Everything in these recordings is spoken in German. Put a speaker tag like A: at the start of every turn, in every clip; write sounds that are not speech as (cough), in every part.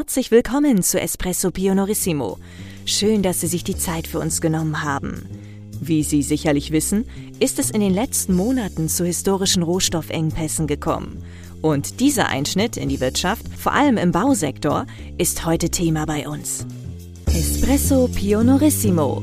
A: Herzlich willkommen zu Espresso Pionorissimo. Schön, dass Sie sich die Zeit für uns genommen haben. Wie Sie sicherlich wissen, ist es in den letzten Monaten zu historischen Rohstoffengpässen gekommen. Und dieser Einschnitt in die Wirtschaft, vor allem im Bausektor, ist heute Thema bei uns. Espresso Pionorissimo.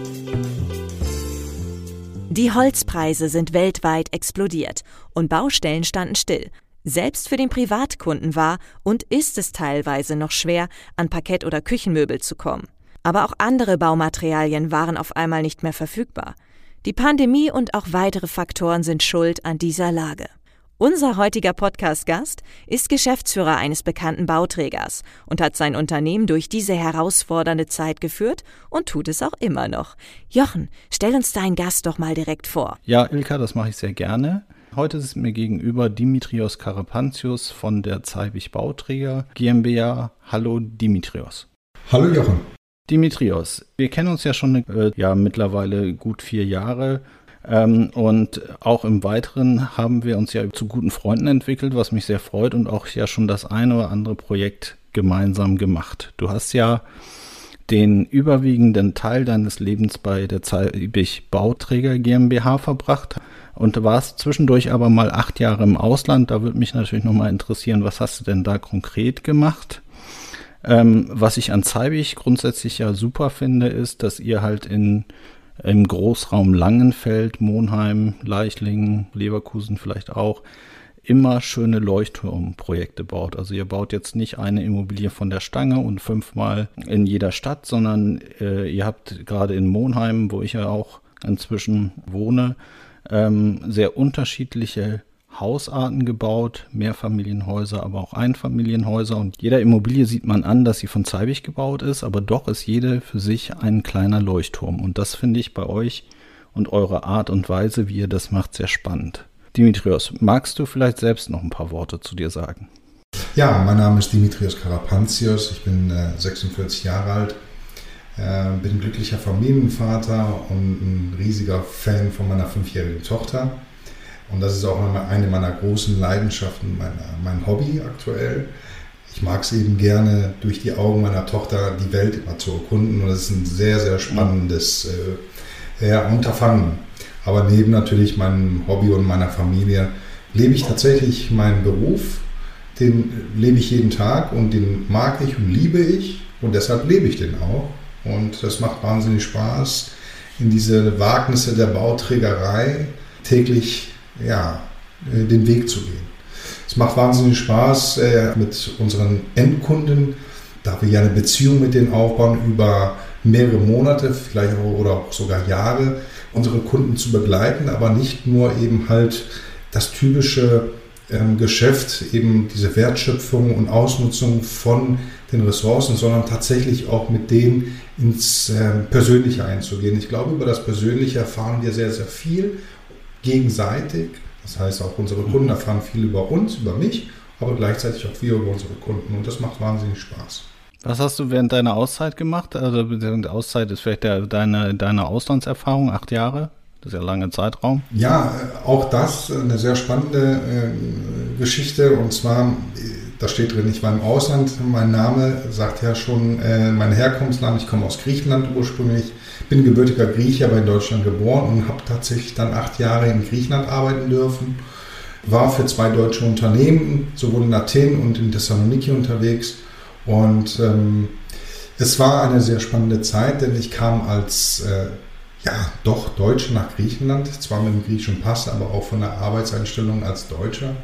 A: Die Holzpreise sind weltweit explodiert und Baustellen standen still. Selbst für den Privatkunden war und ist es teilweise noch schwer, an Parkett oder Küchenmöbel zu kommen. Aber auch andere Baumaterialien waren auf einmal nicht mehr verfügbar. Die Pandemie und auch weitere Faktoren sind schuld an dieser Lage. Unser heutiger Podcast-Gast ist Geschäftsführer eines bekannten Bauträgers und hat sein Unternehmen durch diese herausfordernde Zeit geführt und tut es auch immer noch. Jochen, stell uns deinen Gast doch mal direkt vor.
B: Ja, Ilka, das mache ich sehr gerne. Heute ist mir gegenüber Dimitrios Karapantius von der Zeibig Bauträger GmbH. Hallo Dimitrios.
C: Hallo Jochen.
B: Dimitrios, wir kennen uns ja schon äh, ja mittlerweile gut vier Jahre. Ähm, und auch im Weiteren haben wir uns ja zu guten Freunden entwickelt, was mich sehr freut und auch ja schon das eine oder andere Projekt gemeinsam gemacht. Du hast ja den überwiegenden Teil deines Lebens bei der Zeibig Bauträger GmbH verbracht und warst zwischendurch aber mal acht Jahre im Ausland. Da würde mich natürlich nochmal interessieren, was hast du denn da konkret gemacht? Ähm, was ich an Zeibig grundsätzlich ja super finde, ist, dass ihr halt in im Großraum Langenfeld, Monheim, Leichlingen, Leverkusen vielleicht auch immer schöne Leuchtturmprojekte baut. Also ihr baut jetzt nicht eine Immobilie von der Stange und fünfmal in jeder Stadt, sondern äh, ihr habt gerade in Monheim, wo ich ja auch inzwischen wohne, ähm, sehr unterschiedliche Hausarten gebaut, Mehrfamilienhäuser, aber auch Einfamilienhäuser. Und jeder Immobilie sieht man an, dass sie von Zeibig gebaut ist, aber doch ist jede für sich ein kleiner Leuchtturm. Und das finde ich bei euch und eure Art und Weise, wie ihr das macht, sehr spannend. Dimitrios, magst du vielleicht selbst noch ein paar Worte zu dir sagen?
C: Ja, mein Name ist Dimitrios Karapantios, ich bin äh, 46 Jahre alt, äh, bin glücklicher Familienvater und ein riesiger Fan von meiner fünfjährigen Tochter. Und das ist auch eine meiner großen Leidenschaften, mein, mein Hobby aktuell. Ich mag es eben gerne, durch die Augen meiner Tochter die Welt immer zu erkunden. Und das ist ein sehr, sehr spannendes äh, ja, Unterfangen. Aber neben natürlich meinem Hobby und meiner Familie lebe ich tatsächlich meinen Beruf. Den lebe ich jeden Tag und den mag ich und liebe ich. Und deshalb lebe ich den auch. Und das macht wahnsinnig Spaß, in diese Wagnisse der Bauträgerei täglich ja, äh, den Weg zu gehen. Es macht wahnsinnig Spaß äh, mit unseren Endkunden, da wir ja eine Beziehung mit denen aufbauen über mehrere Monate, vielleicht auch, oder auch sogar Jahre, unsere Kunden zu begleiten, aber nicht nur eben halt das typische ähm, Geschäft, eben diese Wertschöpfung und Ausnutzung von den Ressourcen, sondern tatsächlich auch mit denen ins äh, Persönliche einzugehen. Ich glaube, über das Persönliche erfahren wir sehr, sehr viel gegenseitig. Das heißt, auch unsere Kunden erfahren viel über uns, über mich, aber gleichzeitig auch wir über unsere Kunden. Und das macht wahnsinnig Spaß.
B: Was hast du während deiner Auszeit gemacht? Also Auszeit ist vielleicht der, deine, deine Auslandserfahrung, acht Jahre? Das ist ja ein langer Zeitraum.
C: Ja, auch das eine sehr spannende äh, Geschichte. Und zwar, da steht drin, ich war im Ausland. Mein Name sagt ja schon äh, mein Herkunftsland. Ich komme aus Griechenland ursprünglich bin gebürtiger Grieche, aber in Deutschland geboren und habe tatsächlich dann acht Jahre in Griechenland arbeiten dürfen. War für zwei deutsche Unternehmen, sowohl in Athen und in Thessaloniki unterwegs. Und ähm, es war eine sehr spannende Zeit, denn ich kam als äh, ja, doch Deutsche nach Griechenland, zwar mit dem griechischen Pass, aber auch von der Arbeitseinstellung als Deutscher.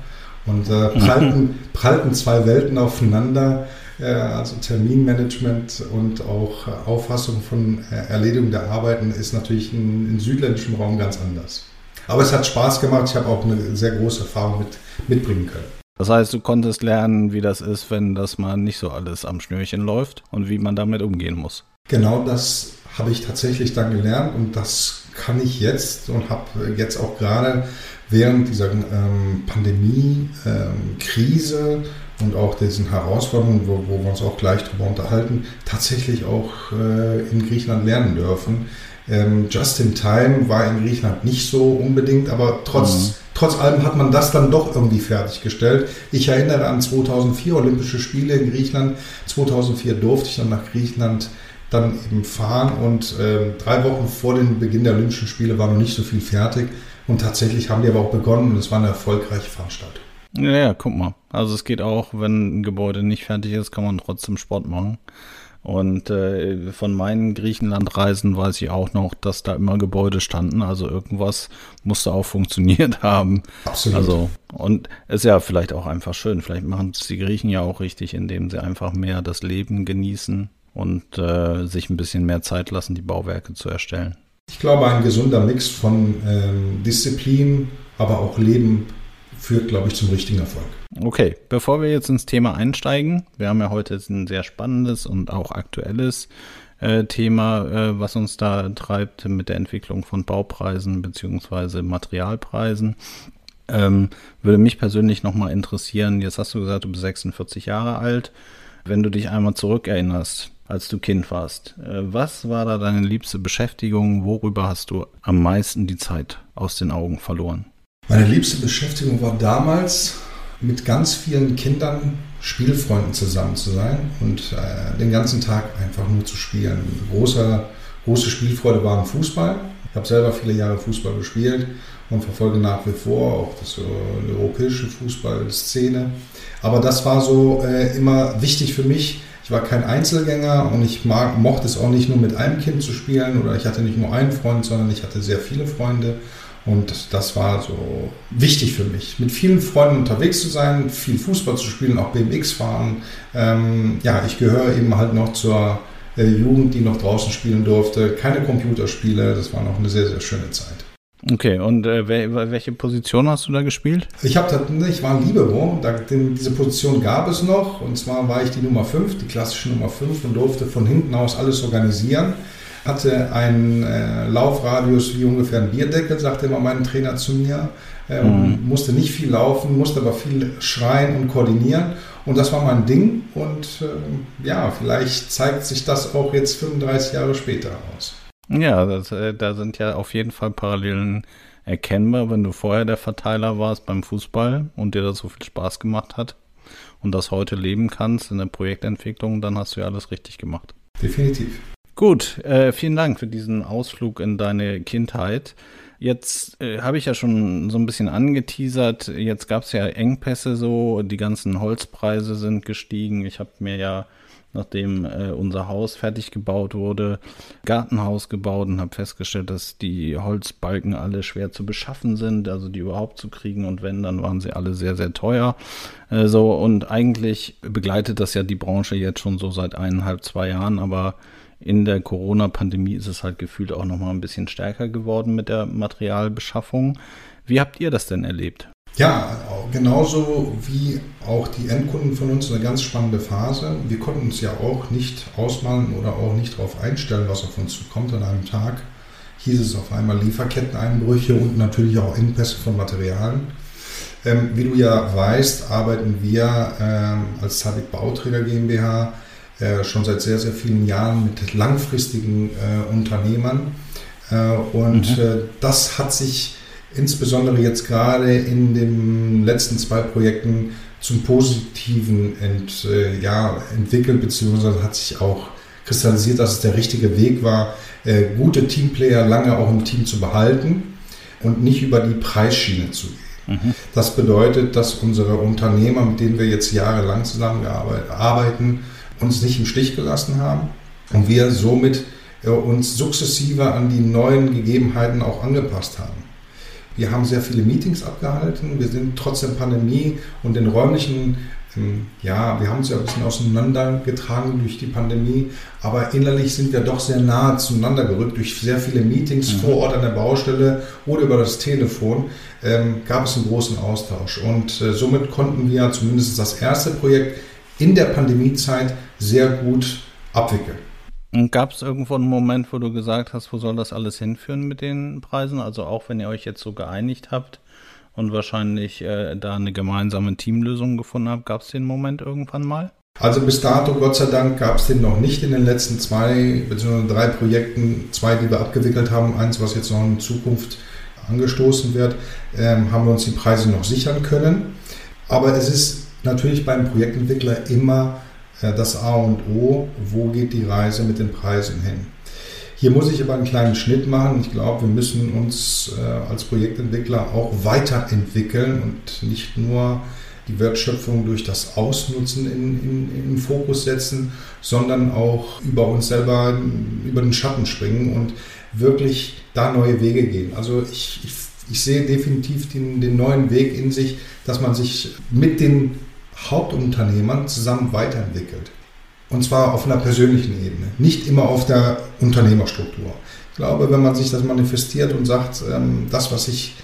C: Und äh, prallten, prallten zwei Welten aufeinander also Terminmanagement und auch Auffassung von äh, Erledigung der Arbeiten ist natürlich in, in südländischem Raum ganz anders. Aber es hat Spaß gemacht. Ich habe auch eine sehr große Erfahrung mit, mitbringen können.
B: Das heißt, du konntest lernen, wie das ist, wenn das mal nicht so alles am Schnürchen läuft und wie man damit umgehen muss.
C: Genau das habe ich tatsächlich dann gelernt und das kann ich jetzt und habe jetzt auch gerade während dieser ähm, Pandemie-Krise ähm, und auch diesen Herausforderungen, wo, wo, wir uns auch gleich drüber unterhalten, tatsächlich auch äh, in Griechenland lernen dürfen. Ähm, Just in Time war in Griechenland nicht so unbedingt, aber trotz, mhm. trotz allem hat man das dann doch irgendwie fertiggestellt. Ich erinnere an 2004 Olympische Spiele in Griechenland. 2004 durfte ich dann nach Griechenland dann eben fahren und äh, drei Wochen vor dem Beginn der Olympischen Spiele war noch nicht so viel fertig und tatsächlich haben die aber auch begonnen und es war eine erfolgreiche Veranstaltung.
B: Ja, ja, guck mal. Also es geht auch, wenn ein Gebäude nicht fertig ist, kann man trotzdem Sport machen. Und äh, von meinen Griechenlandreisen weiß ich auch noch, dass da immer Gebäude standen. Also irgendwas musste auch funktioniert (laughs) haben.
C: Absolut.
B: Also, und ist ja vielleicht auch einfach schön. Vielleicht machen es die Griechen ja auch richtig, indem sie einfach mehr das Leben genießen und äh, sich ein bisschen mehr Zeit lassen, die Bauwerke zu erstellen.
C: Ich glaube, ein gesunder Mix von ähm, Disziplin, aber auch Leben führt, glaube ich, zum richtigen Erfolg.
B: Okay, bevor wir jetzt ins Thema einsteigen, wir haben ja heute ein sehr spannendes und auch aktuelles äh, Thema, äh, was uns da treibt mit der Entwicklung von Baupreisen bzw. Materialpreisen. Ähm, würde mich persönlich nochmal interessieren, jetzt hast du gesagt, du bist 46 Jahre alt. Wenn du dich einmal zurückerinnerst, als du Kind warst, äh, was war da deine liebste Beschäftigung? Worüber hast du am meisten die Zeit aus den Augen verloren?
C: Meine liebste Beschäftigung war damals, mit ganz vielen Kindern, Spielfreunden zusammen zu sein und äh, den ganzen Tag einfach nur zu spielen. Große, große Spielfreude war im Fußball. Ich habe selber viele Jahre Fußball gespielt und verfolge nach wie vor auch das, so, die europäische Fußballszene. Aber das war so äh, immer wichtig für mich. Ich war kein Einzelgänger und ich mag, mochte es auch nicht nur mit einem Kind zu spielen oder ich hatte nicht nur einen Freund, sondern ich hatte sehr viele Freunde und das war so wichtig für mich, mit vielen Freunden unterwegs zu sein, viel Fußball zu spielen, auch BMX fahren. Ähm, ja, ich gehöre eben halt noch zur äh, Jugend, die noch draußen spielen durfte. Keine Computerspiele, das war noch eine sehr, sehr schöne Zeit.
B: Okay, und äh, welche Position hast du da gespielt?
C: Ich, hab, ich war ein Libero, da, diese Position gab es noch. Und zwar war ich die Nummer 5, die klassische Nummer 5 und durfte von hinten aus alles organisieren hatte einen äh, Laufradius wie ungefähr ein Bierdeckel, sagte immer mein Trainer zu mir. Ähm, mhm. Musste nicht viel laufen, musste aber viel schreien und koordinieren. Und das war mein Ding. Und äh, ja, vielleicht zeigt sich das auch jetzt 35 Jahre später aus.
B: Ja, das, äh, da sind ja auf jeden Fall Parallelen erkennbar, wenn du vorher der Verteiler warst beim Fußball und dir das so viel Spaß gemacht hat und das heute leben kannst in der Projektentwicklung, dann hast du ja alles richtig gemacht.
C: Definitiv.
B: Gut, äh, vielen Dank für diesen Ausflug in deine Kindheit. Jetzt äh, habe ich ja schon so ein bisschen angeteasert, jetzt gab es ja Engpässe so, die ganzen Holzpreise sind gestiegen. Ich habe mir ja, nachdem äh, unser Haus fertig gebaut wurde, Gartenhaus gebaut und habe festgestellt, dass die Holzbalken alle schwer zu beschaffen sind, also die überhaupt zu kriegen und wenn, dann waren sie alle sehr, sehr teuer. Äh, so und eigentlich begleitet das ja die Branche jetzt schon so seit eineinhalb, zwei Jahren, aber in der Corona-Pandemie ist es halt gefühlt auch nochmal ein bisschen stärker geworden mit der Materialbeschaffung. Wie habt ihr das denn erlebt?
C: Ja, genauso wie auch die Endkunden von uns eine ganz spannende Phase. Wir konnten uns ja auch nicht ausmalen oder auch nicht darauf einstellen, was auf uns zukommt an einem Tag. Hieß es auf einmal Lieferketteneinbrüche und natürlich auch Engpässe von Materialien. Ähm, wie du ja weißt, arbeiten wir ähm, als Zadig Bauträger GmbH äh, schon seit sehr, sehr vielen Jahren mit langfristigen äh, Unternehmern. Äh, und mhm. Äh, das hat sich insbesondere jetzt gerade in den letzten zwei Projekten zum Positiven ent, äh, ja, entwickelt, beziehungsweise hat sich auch kristallisiert, dass es der richtige Weg war, äh, gute Teamplayer lange auch im Team zu behalten und nicht über die Preisschiene zu gehen. Mhm. Das bedeutet, dass unsere Unternehmer, mit denen wir jetzt jahrelang zusammenarbeiten, uns nicht im Stich gelassen haben und wir somit äh, uns sukzessive an die neuen Gegebenheiten auch angepasst haben. Wir haben sehr viele Meetings abgehalten. Wir sind trotz der Pandemie und den räumlichen, ähm, ja, wir haben uns ja ein bisschen auseinandergetragen durch die Pandemie, aber innerlich sind wir doch sehr nah zueinander gerückt durch sehr viele Meetings mhm. vor Ort an der Baustelle oder über das Telefon. Ähm, gab es einen großen Austausch und äh, somit konnten wir zumindest das erste Projekt in der Pandemiezeit sehr gut abwickeln.
B: Und gab es irgendwo einen Moment, wo du gesagt hast, wo soll das alles hinführen mit den Preisen? Also auch wenn ihr euch jetzt so geeinigt habt und wahrscheinlich äh, da eine gemeinsame Teamlösung gefunden habt, gab es den Moment irgendwann mal?
C: Also bis dato, Gott sei Dank, gab es den noch nicht in den letzten zwei bzw. drei Projekten. Zwei, die wir abgewickelt haben, eins, was jetzt noch in Zukunft angestoßen wird, ähm, haben wir uns die Preise noch sichern können. Aber es ist natürlich beim Projektentwickler immer das A und O, wo geht die Reise mit den Preisen hin. Hier muss ich aber einen kleinen Schnitt machen. Ich glaube, wir müssen uns äh, als Projektentwickler auch weiterentwickeln und nicht nur die Wertschöpfung durch das Ausnutzen in, in, in Fokus setzen, sondern auch über uns selber über den Schatten springen und wirklich da neue Wege gehen. Also ich, ich, ich sehe definitiv den, den neuen Weg in sich, dass man sich mit den Hauptunternehmern zusammen weiterentwickelt. Und zwar auf einer persönlichen Ebene, nicht immer auf der Unternehmerstruktur. Ich glaube, wenn man sich das manifestiert und sagt, ähm, das, was ich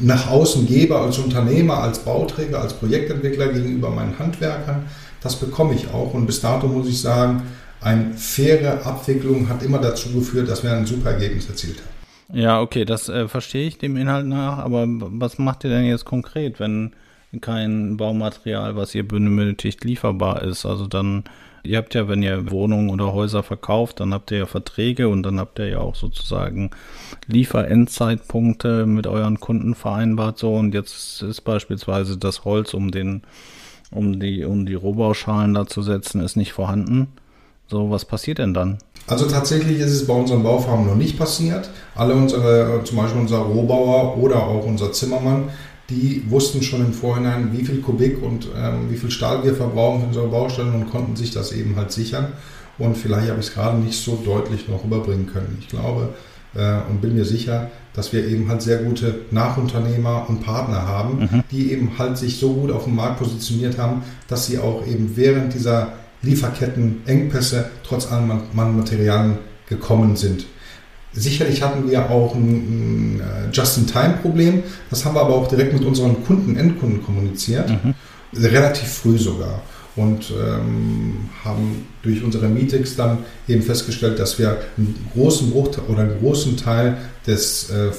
C: nach außen gebe als Unternehmer, als Bauträger, als Projektentwickler gegenüber meinen Handwerkern, das bekomme ich auch. Und bis dato muss ich sagen, eine faire Abwicklung hat immer dazu geführt, dass wir ein super Ergebnis erzielt haben.
B: Ja, okay, das äh, verstehe ich dem Inhalt nach, aber was macht ihr denn jetzt konkret, wenn kein Baumaterial, was ihr benötigt, lieferbar ist? Also dann Ihr habt ja, wenn ihr Wohnungen oder Häuser verkauft, dann habt ihr ja Verträge und dann habt ihr ja auch sozusagen Lieferendzeitpunkte mit euren Kunden vereinbart. So und jetzt ist beispielsweise das Holz, um den, um die, um die Rohbauschalen da zu setzen, ist nicht vorhanden. So, was passiert denn dann?
C: Also tatsächlich ist es bei unseren Baufarmen noch nicht passiert. Alle unsere, zum Beispiel unser Rohbauer oder auch unser Zimmermann, die wussten schon im Vorhinein, wie viel Kubik und ähm, wie viel Stahl wir verbrauchen für unsere Baustellen und konnten sich das eben halt sichern. Und vielleicht habe ich es gerade nicht so deutlich noch überbringen können. Ich glaube äh, und bin mir sicher, dass wir eben halt sehr gute Nachunternehmer und Partner haben, mhm. die eben halt sich so gut auf dem Markt positioniert haben, dass sie auch eben während dieser Lieferkettenengpässe trotz allen Materialien gekommen sind. Sicherlich hatten wir auch ein, ein äh, Just-in-Time-Problem. Das haben wir aber auch direkt mit unseren Kunden, Endkunden kommuniziert. Mhm. Relativ früh sogar. Und ähm, haben durch unsere Meetings dann eben festgestellt, dass wir einen großen Bruchteil oder einen großen Teil des äh,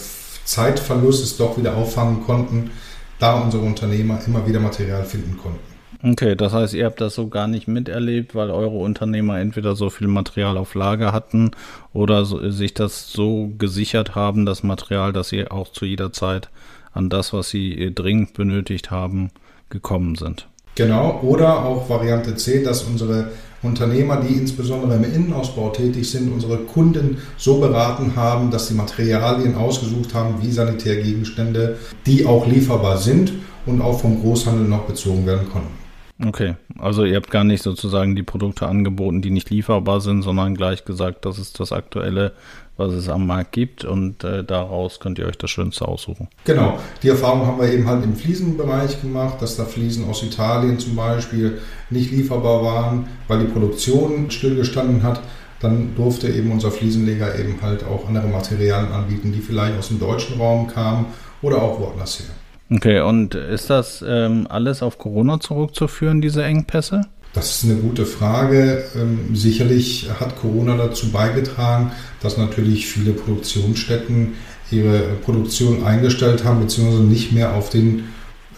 C: Zeitverlustes doch wieder auffangen konnten, da unsere Unternehmer immer wieder Material finden konnten.
B: Okay, das heißt, ihr habt das so gar nicht miterlebt, weil eure Unternehmer entweder so viel Material auf Lager hatten oder so, sich das so gesichert haben, das Material, dass sie auch zu jeder Zeit an das, was sie dringend benötigt haben, gekommen sind.
C: Genau, oder auch Variante C, dass unsere Unternehmer, die insbesondere im Innenausbau tätig sind, unsere Kunden so beraten haben, dass sie Materialien ausgesucht haben, wie Sanitärgegenstände, die auch lieferbar sind und auch vom Großhandel noch bezogen werden konnten.
B: Okay, also ihr habt gar nicht sozusagen die Produkte angeboten, die nicht lieferbar sind, sondern gleich gesagt, das ist das Aktuelle, was es am Markt gibt und äh, daraus könnt ihr euch das Schönste aussuchen.
C: Genau, die Erfahrung haben wir eben halt im Fliesenbereich gemacht, dass da Fliesen aus Italien zum Beispiel nicht lieferbar waren, weil die Produktion stillgestanden hat. Dann durfte eben unser Fliesenleger eben halt auch andere Materialien anbieten, die vielleicht aus dem deutschen Raum kamen oder auch woanders her.
B: Okay, und ist das ähm, alles auf Corona zurückzuführen, diese Engpässe?
C: Das ist eine gute Frage. Ähm, sicherlich hat Corona dazu beigetragen, dass natürlich viele Produktionsstätten ihre Produktion eingestellt haben, beziehungsweise nicht mehr auf den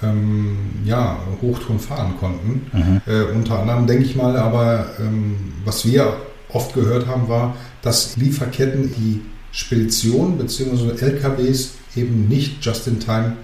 C: ähm, ja, Hochton fahren konnten. Mhm. Äh, unter anderem denke ich mal, aber ähm, was wir oft gehört haben, war, dass Lieferketten die Spedition bzw. LKWs eben nicht just in time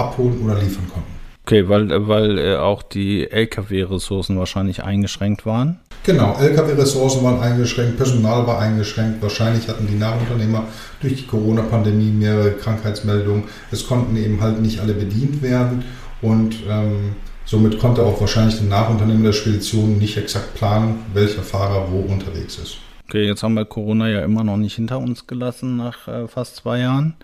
C: abholen oder liefern konnten.
B: Okay, weil, weil äh, auch die Lkw-Ressourcen wahrscheinlich eingeschränkt waren?
C: Genau, Lkw-Ressourcen waren eingeschränkt, Personal war eingeschränkt. Wahrscheinlich hatten die Nachunternehmer durch die Corona-Pandemie mehrere Krankheitsmeldungen. Es konnten eben halt nicht alle bedient werden und ähm, somit konnte auch wahrscheinlich der Nachunternehmer der Spedition nicht exakt planen, welcher Fahrer wo unterwegs ist.
B: Okay, jetzt haben wir Corona ja immer noch nicht hinter uns gelassen nach äh, fast zwei Jahren.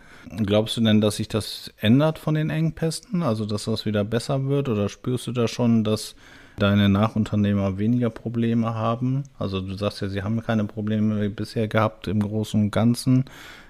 B: Glaubst du denn, dass sich das ändert von den Engpässen? Also, dass das wieder besser wird? Oder spürst du da schon, dass deine Nachunternehmer weniger Probleme haben? Also, du sagst ja, sie haben keine Probleme bisher gehabt im Großen und Ganzen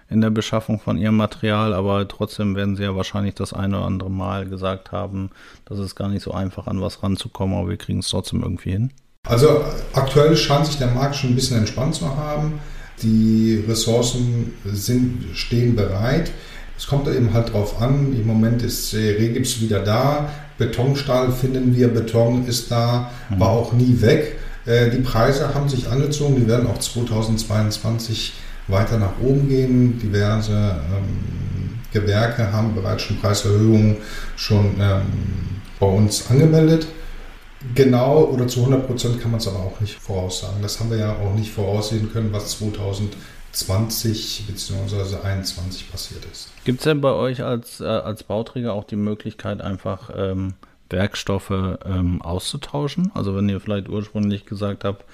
B: in der Beschaffung von ihrem Material, aber trotzdem werden sie ja wahrscheinlich das eine oder andere Mal gesagt haben, dass es gar nicht so einfach an was ranzukommen, aber wir kriegen es trotzdem irgendwie hin.
C: Also aktuell scheint sich der Markt schon ein bisschen entspannt zu haben. Die Ressourcen sind, stehen bereit. Es kommt eben halt drauf an. Im Moment ist Regips wieder da. Betonstahl finden wir. Beton ist da, war auch nie weg. Äh, die Preise haben sich angezogen. Die werden auch 2022 weiter nach oben gehen. Diverse ähm, Gewerke haben bereits schon Preiserhöhungen schon ähm, bei uns angemeldet. Genau oder zu 100 Prozent kann man es aber auch nicht voraussagen. Das haben wir ja auch nicht voraussehen können, was 2020 bzw. 2021 passiert ist.
B: Gibt es denn bei euch als, äh, als Bauträger auch die Möglichkeit, einfach ähm, Werkstoffe ähm, auszutauschen? Also wenn ihr vielleicht ursprünglich gesagt habt,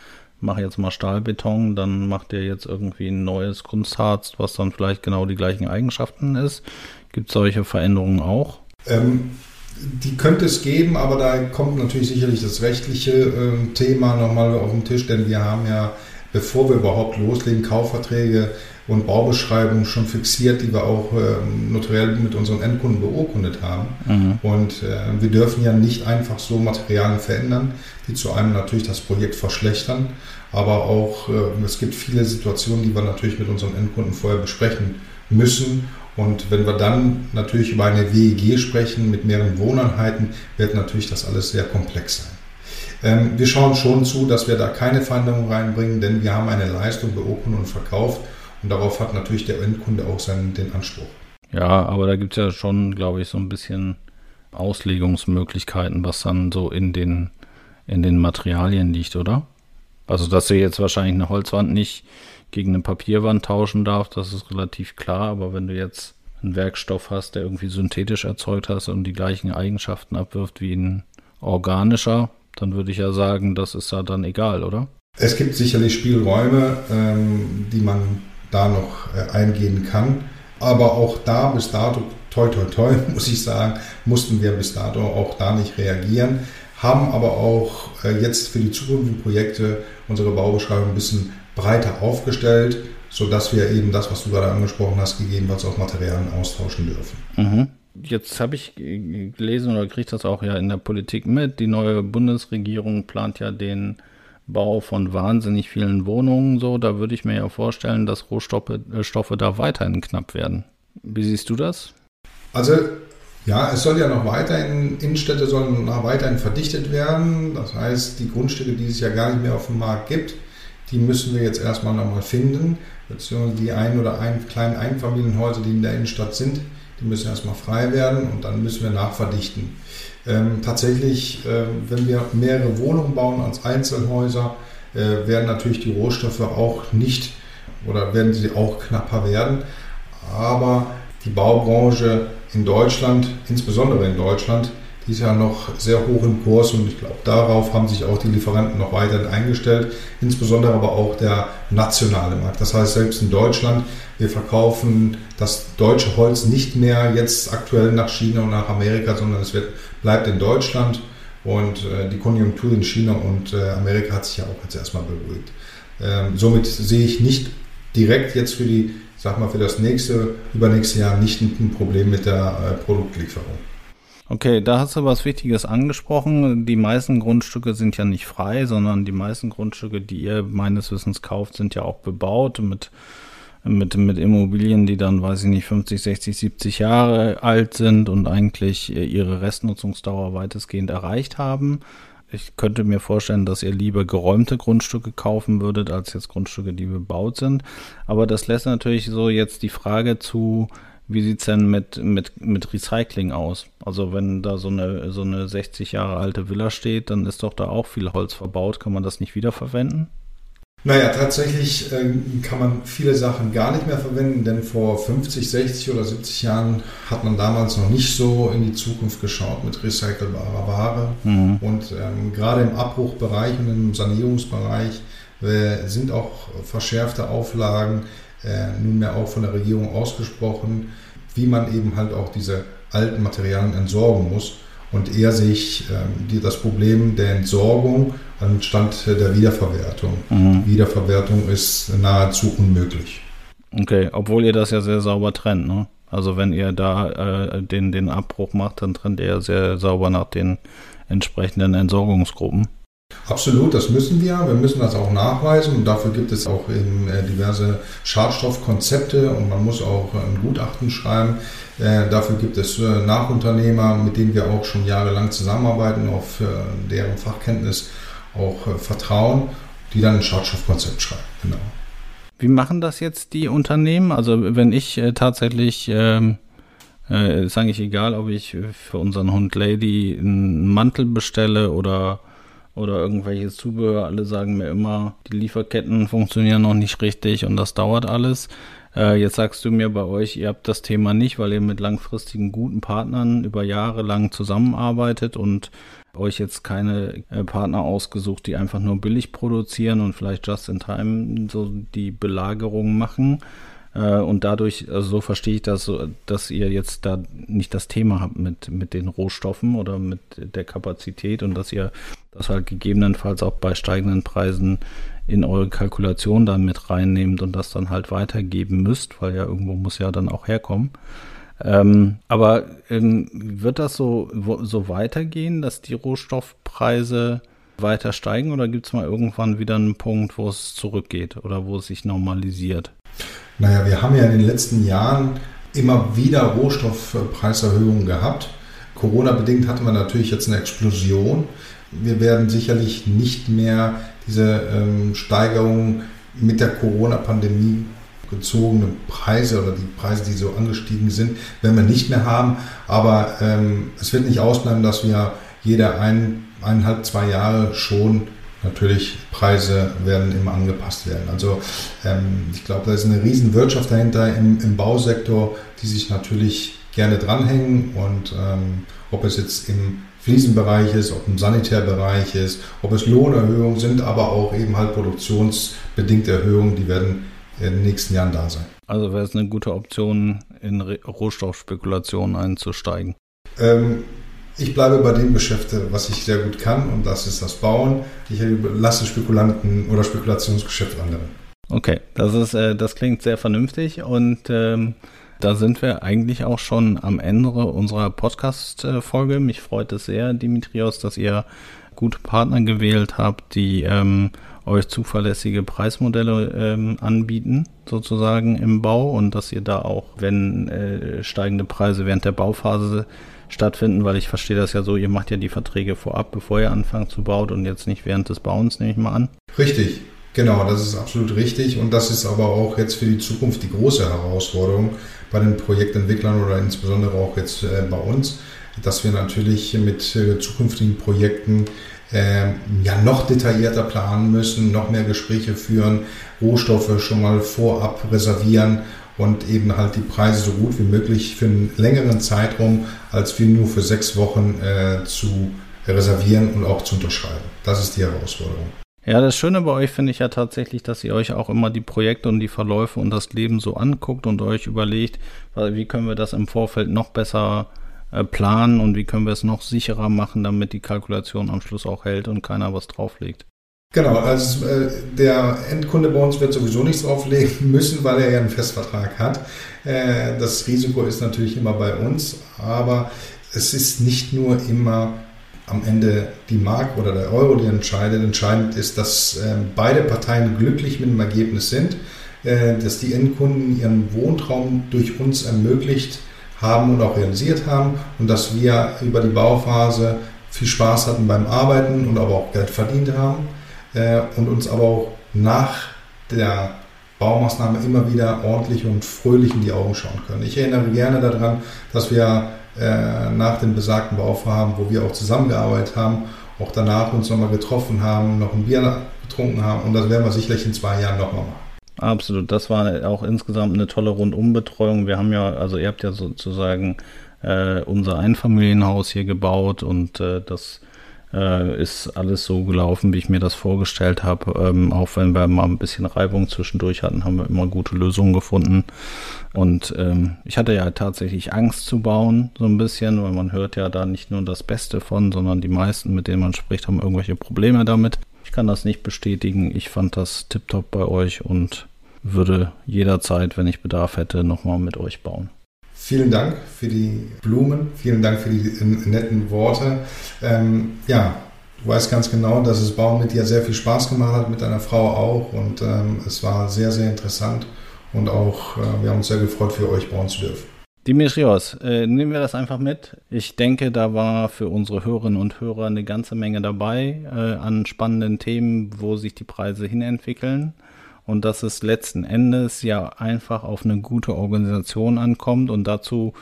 B: mach jetzt mal Stahlbeton, dann macht ihr jetzt irgendwie ein neues Kunstharz, was dann vielleicht genau die gleichen Eigenschaften ist. Gibt es solche Veränderungen auch?
C: Ähm, die könnte es geben, aber da kommt natürlich sicherlich das rechtliche äh, Thema nochmal auf den Tisch, denn wir haben ja, bevor wir überhaupt loslegen, Kaufverträge und Baubeschreibungen schon fixiert, die wir auch äh, notariell mit unseren Endkunden beurkundet haben. Mhm. Und äh, wir dürfen ja nicht einfach so Materialien verändern, die zu einem natürlich das Projekt verschlechtern, aber auch äh, es gibt viele Situationen, die wir natürlich mit unseren Endkunden vorher besprechen müssen und wenn wir dann natürlich über eine WEG sprechen mit mehreren Wohneinheiten, wird natürlich das alles sehr komplex sein. Ähm, wir schauen schon zu, dass wir da keine Veränderungen reinbringen, denn wir haben eine Leistung beurkundet und verkauft und darauf hat natürlich der Endkunde auch seinen, den Anspruch.
B: Ja, aber da gibt es ja schon, glaube ich, so ein bisschen Auslegungsmöglichkeiten, was dann so in den, in den Materialien liegt, oder? Also, dass du jetzt wahrscheinlich eine Holzwand nicht gegen eine Papierwand tauschen darf, das ist relativ klar. Aber wenn du jetzt einen Werkstoff hast, der irgendwie synthetisch erzeugt hast und die gleichen Eigenschaften abwirft wie ein organischer, dann würde ich ja sagen, das ist ja dann egal, oder?
C: Es gibt sicherlich Spielräume, ähm, die man da noch äh, eingehen kann. Aber auch da bis dato, toi toi toi, (laughs) muss ich sagen, mussten wir bis dato auch da nicht reagieren, haben aber auch äh, jetzt für die zukünftigen Projekte unsere Baubeschreibung ein bisschen breiter aufgestellt, sodass wir eben das, was du gerade angesprochen hast, gegebenenfalls auch Materialien austauschen dürfen.
B: Mhm. Jetzt habe ich gelesen oder kriege das auch ja in der Politik mit. Die neue Bundesregierung plant ja den Bau von wahnsinnig vielen Wohnungen so. Da würde ich mir ja vorstellen, dass Rohstoffe äh, Stoffe da weiterhin knapp werden. Wie siehst du das?
C: Also ja, es soll ja noch weiterhin, Innenstädte sollen noch weiterhin verdichtet werden. Das heißt, die Grundstücke, die es ja gar nicht mehr auf dem Markt gibt, die müssen wir jetzt erstmal nochmal finden, beziehungsweise die ein oder ein kleinen Einfamilienhäuser, die in der Innenstadt sind, die müssen erstmal frei werden und dann müssen wir nachverdichten. Ähm, tatsächlich, äh, wenn wir mehrere Wohnungen bauen als Einzelhäuser, äh, werden natürlich die Rohstoffe auch nicht oder werden sie auch knapper werden. Aber die Baubranche in Deutschland, insbesondere in Deutschland, die ist ja noch sehr hoch im Kurs und ich glaube, darauf haben sich auch die Lieferanten noch weiterhin eingestellt, insbesondere aber auch der nationale Markt. Das heißt, selbst in Deutschland, wir verkaufen das deutsche Holz nicht mehr jetzt aktuell nach China und nach Amerika, sondern es wird, bleibt in Deutschland und äh, die Konjunktur in China und äh, Amerika hat sich ja auch jetzt erstmal beruhigt. Ähm, somit sehe ich nicht direkt jetzt für die, sag mal, für das nächste, übernächste Jahr nicht ein Problem mit der äh, Produktlieferung.
B: Okay, da hast du was Wichtiges angesprochen. Die meisten Grundstücke sind ja nicht frei, sondern die meisten Grundstücke, die ihr meines Wissens kauft, sind ja auch bebaut mit, mit, mit Immobilien, die dann, weiß ich nicht, 50, 60, 70 Jahre alt sind und eigentlich ihre Restnutzungsdauer weitestgehend erreicht haben. Ich könnte mir vorstellen, dass ihr lieber geräumte Grundstücke kaufen würdet, als jetzt Grundstücke, die bebaut sind. Aber das lässt natürlich so jetzt die Frage zu, wie sieht es denn mit, mit, mit Recycling aus? Also wenn da so eine, so eine 60 Jahre alte Villa steht, dann ist doch da auch viel Holz verbaut. Kann man das nicht wiederverwenden?
C: Naja, tatsächlich äh, kann man viele Sachen gar nicht mehr verwenden, denn vor 50, 60 oder 70 Jahren hat man damals noch nicht so in die Zukunft geschaut mit recycelbarer Ware. Mhm. Und ähm, gerade im Abbruchbereich und im Sanierungsbereich äh, sind auch verschärfte Auflagen äh, nunmehr auch von der Regierung ausgesprochen, wie man eben halt auch diese alten Materialien entsorgen muss. Und eher sehe ich ähm, die, das Problem der Entsorgung anstatt der Wiederverwertung. Mhm. Wiederverwertung ist nahezu unmöglich.
B: Okay, obwohl ihr das ja sehr sauber trennt, ne? Also wenn ihr da äh, den, den Abbruch macht, dann trennt ihr ja sehr sauber nach den entsprechenden Entsorgungsgruppen.
C: Absolut, das müssen wir. Wir müssen das auch nachweisen und dafür gibt es auch eben äh, diverse Schadstoffkonzepte und man muss auch ein Gutachten schreiben. Äh, dafür gibt es äh, Nachunternehmer, mit denen wir auch schon jahrelang zusammenarbeiten, auf deren Fachkenntnis auch vertrauen, die dann ein Schadstoffkonzept schreiben. Genau.
B: Wie machen das jetzt die Unternehmen? Also wenn ich tatsächlich ähm äh, ist eigentlich egal, ob ich für unseren Hund Lady einen Mantel bestelle oder oder irgendwelches Zubehör. Alle sagen mir immer, die Lieferketten funktionieren noch nicht richtig und das dauert alles. Äh, jetzt sagst du mir bei euch, ihr habt das Thema nicht, weil ihr mit langfristigen guten Partnern über Jahre lang zusammenarbeitet und euch jetzt keine äh, Partner ausgesucht, die einfach nur billig produzieren und vielleicht just in time so die Belagerung machen, äh, und dadurch, also so verstehe ich das, dass ihr jetzt da nicht das Thema habt mit, mit den Rohstoffen oder mit der Kapazität und dass ihr das halt gegebenenfalls auch bei steigenden Preisen in eure Kalkulation dann mit reinnehmt und das dann halt weitergeben müsst, weil ja irgendwo muss ja dann auch herkommen. Ähm, aber ähm, wird das so, so weitergehen, dass die Rohstoffpreise weiter steigen oder gibt es mal irgendwann wieder einen Punkt, wo es zurückgeht oder wo es sich normalisiert?
C: Naja, wir haben ja in den letzten Jahren immer wieder Rohstoffpreiserhöhungen gehabt. Corona-bedingt hatten wir natürlich jetzt eine Explosion. Wir werden sicherlich nicht mehr diese ähm, Steigerung mit der Corona-Pandemie gezogene Preise oder die Preise, die so angestiegen sind, werden wir nicht mehr haben. Aber ähm, es wird nicht ausbleiben, dass wir jede ein, eineinhalb, zwei Jahre schon natürlich Preise werden immer angepasst werden. Also ähm, ich glaube, da ist eine riesen Wirtschaft dahinter im, im Bausektor, die sich natürlich gerne dranhängen und ähm, ob es jetzt im Fliesenbereich ist, ob im Sanitärbereich ist, ob es Lohnerhöhungen sind, aber auch eben halt produktionsbedingte Erhöhungen, die werden in den nächsten Jahren da sein.
B: Also wäre es eine gute Option, in Rohstoffspekulationen einzusteigen?
C: Ähm, ich bleibe bei dem Geschäft, was ich sehr gut kann und das ist das Bauen. Ich lasse Spekulanten oder Spekulationsgeschäft anderen.
B: Okay, das ist, äh, das klingt sehr vernünftig und ähm, da sind wir eigentlich auch schon am Ende unserer Podcast-Folge. Mich freut es sehr, Dimitrios, dass ihr gute Partner gewählt habt, die ähm, euch zuverlässige Preismodelle ähm, anbieten, sozusagen im Bau und dass ihr da auch, wenn äh, steigende Preise während der Bauphase stattfinden, weil ich verstehe das ja so, ihr macht ja die Verträge vorab, bevor ihr anfangt zu bauen und jetzt nicht während des Bauens, nehme ich mal an.
C: Richtig, genau, das ist absolut richtig und das ist aber auch jetzt für die Zukunft die große Herausforderung bei den Projektentwicklern oder insbesondere auch jetzt äh, bei uns, dass wir natürlich mit äh, zukünftigen Projekten ja noch detaillierter planen müssen, noch mehr Gespräche führen, Rohstoffe schon mal vorab reservieren und eben halt die Preise so gut wie möglich für einen längeren Zeitraum als wie nur für sechs Wochen äh, zu reservieren und auch zu unterschreiben. Das ist die Herausforderung.
B: Ja, das Schöne bei euch finde ich ja tatsächlich, dass ihr euch auch immer die Projekte und die Verläufe und das Leben so anguckt und euch überlegt, wie können wir das im Vorfeld noch besser äh, planen und wie können wir es noch sicherer machen, damit die Kalkulation am Schluss auch hält und keiner was drauflegt.
C: Genau, also äh, der Endkunde bei uns wird sowieso nichts drauflegen (laughs) müssen, weil er ja einen Festvertrag hat. Äh, das Risiko ist natürlich immer bei uns, aber es ist nicht nur immer am Ende die Mark oder der Euro, die entscheidet. Entscheidend ist, dass äh, beide Parteien glücklich mit dem Ergebnis sind, äh, dass die Endkunden ihren Wohntraum durch uns ermöglicht haben und auch realisiert haben und dass wir über die Bauphase viel Spaß hatten beim Arbeiten und aber auch Geld verdient haben äh, und uns aber auch nach der Baumaßnahme immer wieder ordentlich und fröhlich in die Augen schauen können. Ich erinnere gerne daran, dass wir äh, nach dem besagten Bauvorhaben, wo wir auch zusammengearbeitet haben, auch danach uns nochmal getroffen haben, noch ein Bier getrunken haben und das werden wir sicherlich in zwei Jahren nochmal machen.
B: Absolut, das war auch insgesamt eine tolle Rundumbetreuung. Wir haben ja, also ihr habt ja sozusagen äh, unser Einfamilienhaus hier gebaut und äh, das äh, ist alles so gelaufen, wie ich mir das vorgestellt habe. Ähm, auch wenn wir mal ein bisschen Reibung zwischendurch hatten, haben wir immer gute Lösungen gefunden. Und ähm, ich hatte ja tatsächlich Angst zu bauen, so ein bisschen, weil man hört ja da nicht nur das Beste von, sondern die meisten, mit denen man spricht, haben irgendwelche Probleme damit. Ich kann das nicht bestätigen. Ich fand das tiptop bei euch und würde jederzeit, wenn ich Bedarf hätte, nochmal mit euch bauen.
C: Vielen Dank für die Blumen, vielen Dank für die netten Worte. Ähm, ja, Du weißt ganz genau, dass das Bauen mit dir sehr viel Spaß gemacht hat, mit deiner Frau auch. Und ähm, es war sehr, sehr interessant. Und auch, äh, wir haben uns sehr gefreut, für euch bauen zu dürfen.
B: Dimitrios, äh, nehmen wir das einfach mit. Ich denke, da war für unsere Hörerinnen und Hörer eine ganze Menge dabei äh, an spannenden Themen, wo sich die Preise hinentwickeln. Und dass es letzten Endes ja einfach auf eine gute Organisation ankommt. Und dazu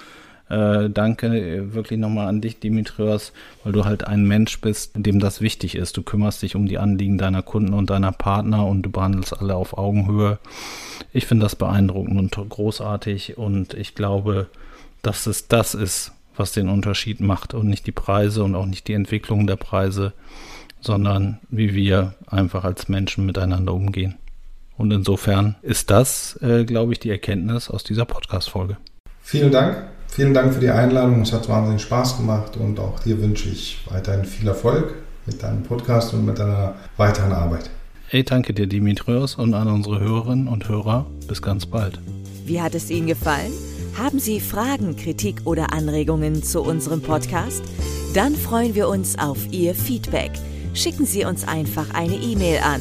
B: äh, danke wirklich nochmal an dich, Dimitrios, weil du halt ein Mensch bist, dem das wichtig ist. Du kümmerst dich um die Anliegen deiner Kunden und deiner Partner und du behandelst alle auf Augenhöhe. Ich finde das beeindruckend und großartig und ich glaube, dass es das ist, was den Unterschied macht und nicht die Preise und auch nicht die Entwicklung der Preise, sondern wie wir einfach als Menschen miteinander umgehen. Und insofern ist das, äh, glaube ich, die Erkenntnis aus dieser Podcast-Folge.
C: Vielen Dank. Vielen Dank für die Einladung. Es hat wahnsinnig Spaß gemacht und auch dir wünsche ich weiterhin viel Erfolg mit deinem Podcast und mit deiner weiteren Arbeit.
B: Ich danke dir, Dimitrios, und an unsere Hörerinnen und Hörer. Bis ganz bald.
A: Wie hat es Ihnen gefallen? Haben Sie Fragen, Kritik oder Anregungen zu unserem Podcast? Dann freuen wir uns auf Ihr Feedback. Schicken Sie uns einfach eine E-Mail an